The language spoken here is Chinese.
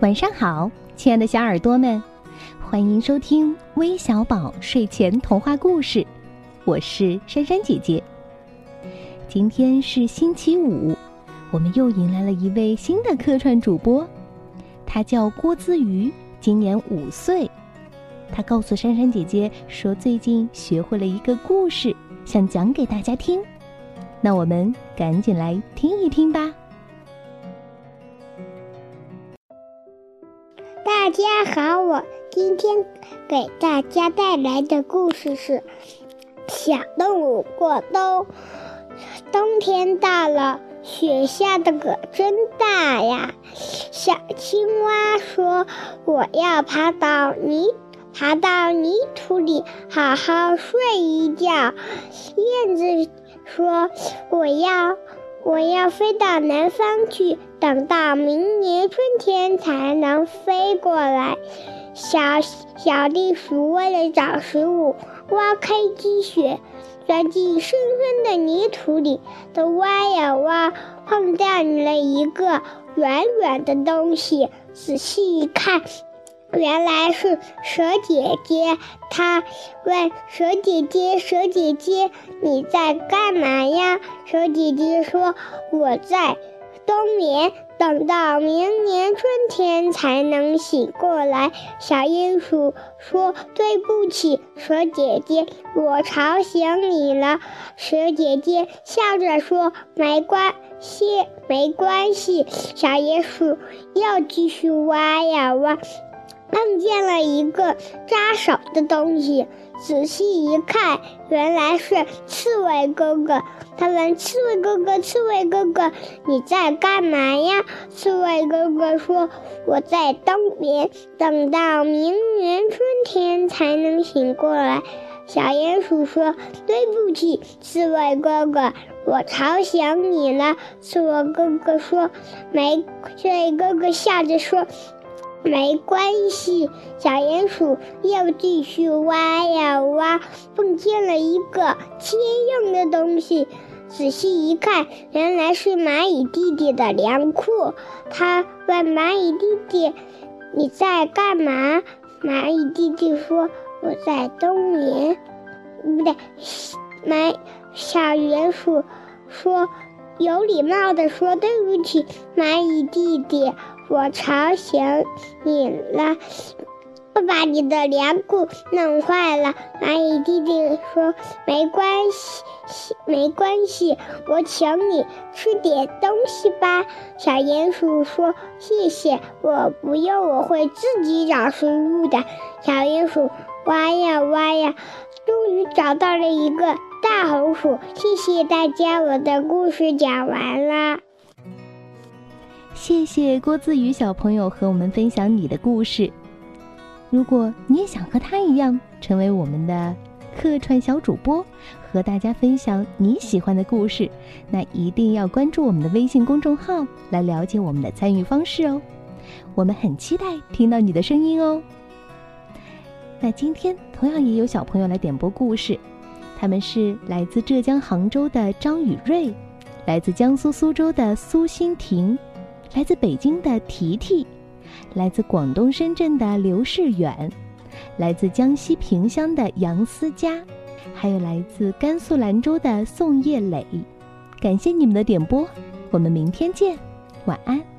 晚上好，亲爱的小耳朵们，欢迎收听微小宝睡前童话故事，我是珊珊姐姐。今天是星期五，我们又迎来了一位新的客串主播，他叫郭姿瑜，今年五岁。他告诉珊珊姐姐说，最近学会了一个故事，想讲给大家听。那我们赶紧来听一听吧。大家好，我今天给大家带来的故事是《小动物过冬》。冬天到了，雪下的可真大呀！小青蛙说：“我要爬到泥，爬到泥土里，好好睡一觉。”燕子说：“我要。”我要飞到南方去，等到明年春天才能飞过来。小小地鼠为了找食物，挖开积雪，钻进深深的泥土里，它挖呀挖，碰见了一个圆圆的东西，仔细一看。原来是蛇姐姐，她问蛇姐姐：“蛇姐姐，你在干嘛呀？”蛇姐姐说：“我在冬眠，等到明年春天才能醒过来。”小鼹鼠说：“对不起，蛇姐姐，我吵醒你了。”蛇姐姐笑着说：“没关系，没关系。”小鼹鼠又继续挖呀挖。碰见了一个扎手的东西，仔细一看，原来是刺猬哥哥。他问刺猬哥哥：“刺猬哥哥，你在干嘛呀？”刺猬哥哥说：“我在冬眠，等到明年春天才能醒过来。”小鼹鼠说：“对不起，刺猬哥哥，我吵醒你了。”刺猬哥哥说：“没。”刺猬哥哥笑着说。没关系，小鼹鼠又继续挖呀挖，碰见了一个坚硬的东西。仔细一看，原来是蚂蚁弟弟的粮库。他问蚂蚁弟弟：“你在干嘛？”蚂蚁弟弟说：“我在冬眠。”不对，蚂小鼹鼠说：“有礼貌的说对不起，蚂蚁弟弟。”我吵醒你了，我把你的凉裤弄坏了。蚂蚁弟弟说：“没关系，没关系，我请你吃点东西吧。”小鼹鼠说：“谢谢，我不用，我会自己找食物的。”小鼹鼠挖呀挖呀，终于找到了一个大红薯。谢谢大家，我的故事讲完了。谢谢郭自宇小朋友和我们分享你的故事。如果你也想和他一样成为我们的客串小主播，和大家分享你喜欢的故事，那一定要关注我们的微信公众号来了解我们的参与方式哦。我们很期待听到你的声音哦。那今天同样也有小朋友来点播故事，他们是来自浙江杭州的张雨瑞，来自江苏苏州的苏欣婷。来自北京的提提，来自广东深圳的刘世远，来自江西萍乡的杨思佳，还有来自甘肃兰州的宋叶磊，感谢你们的点播，我们明天见，晚安。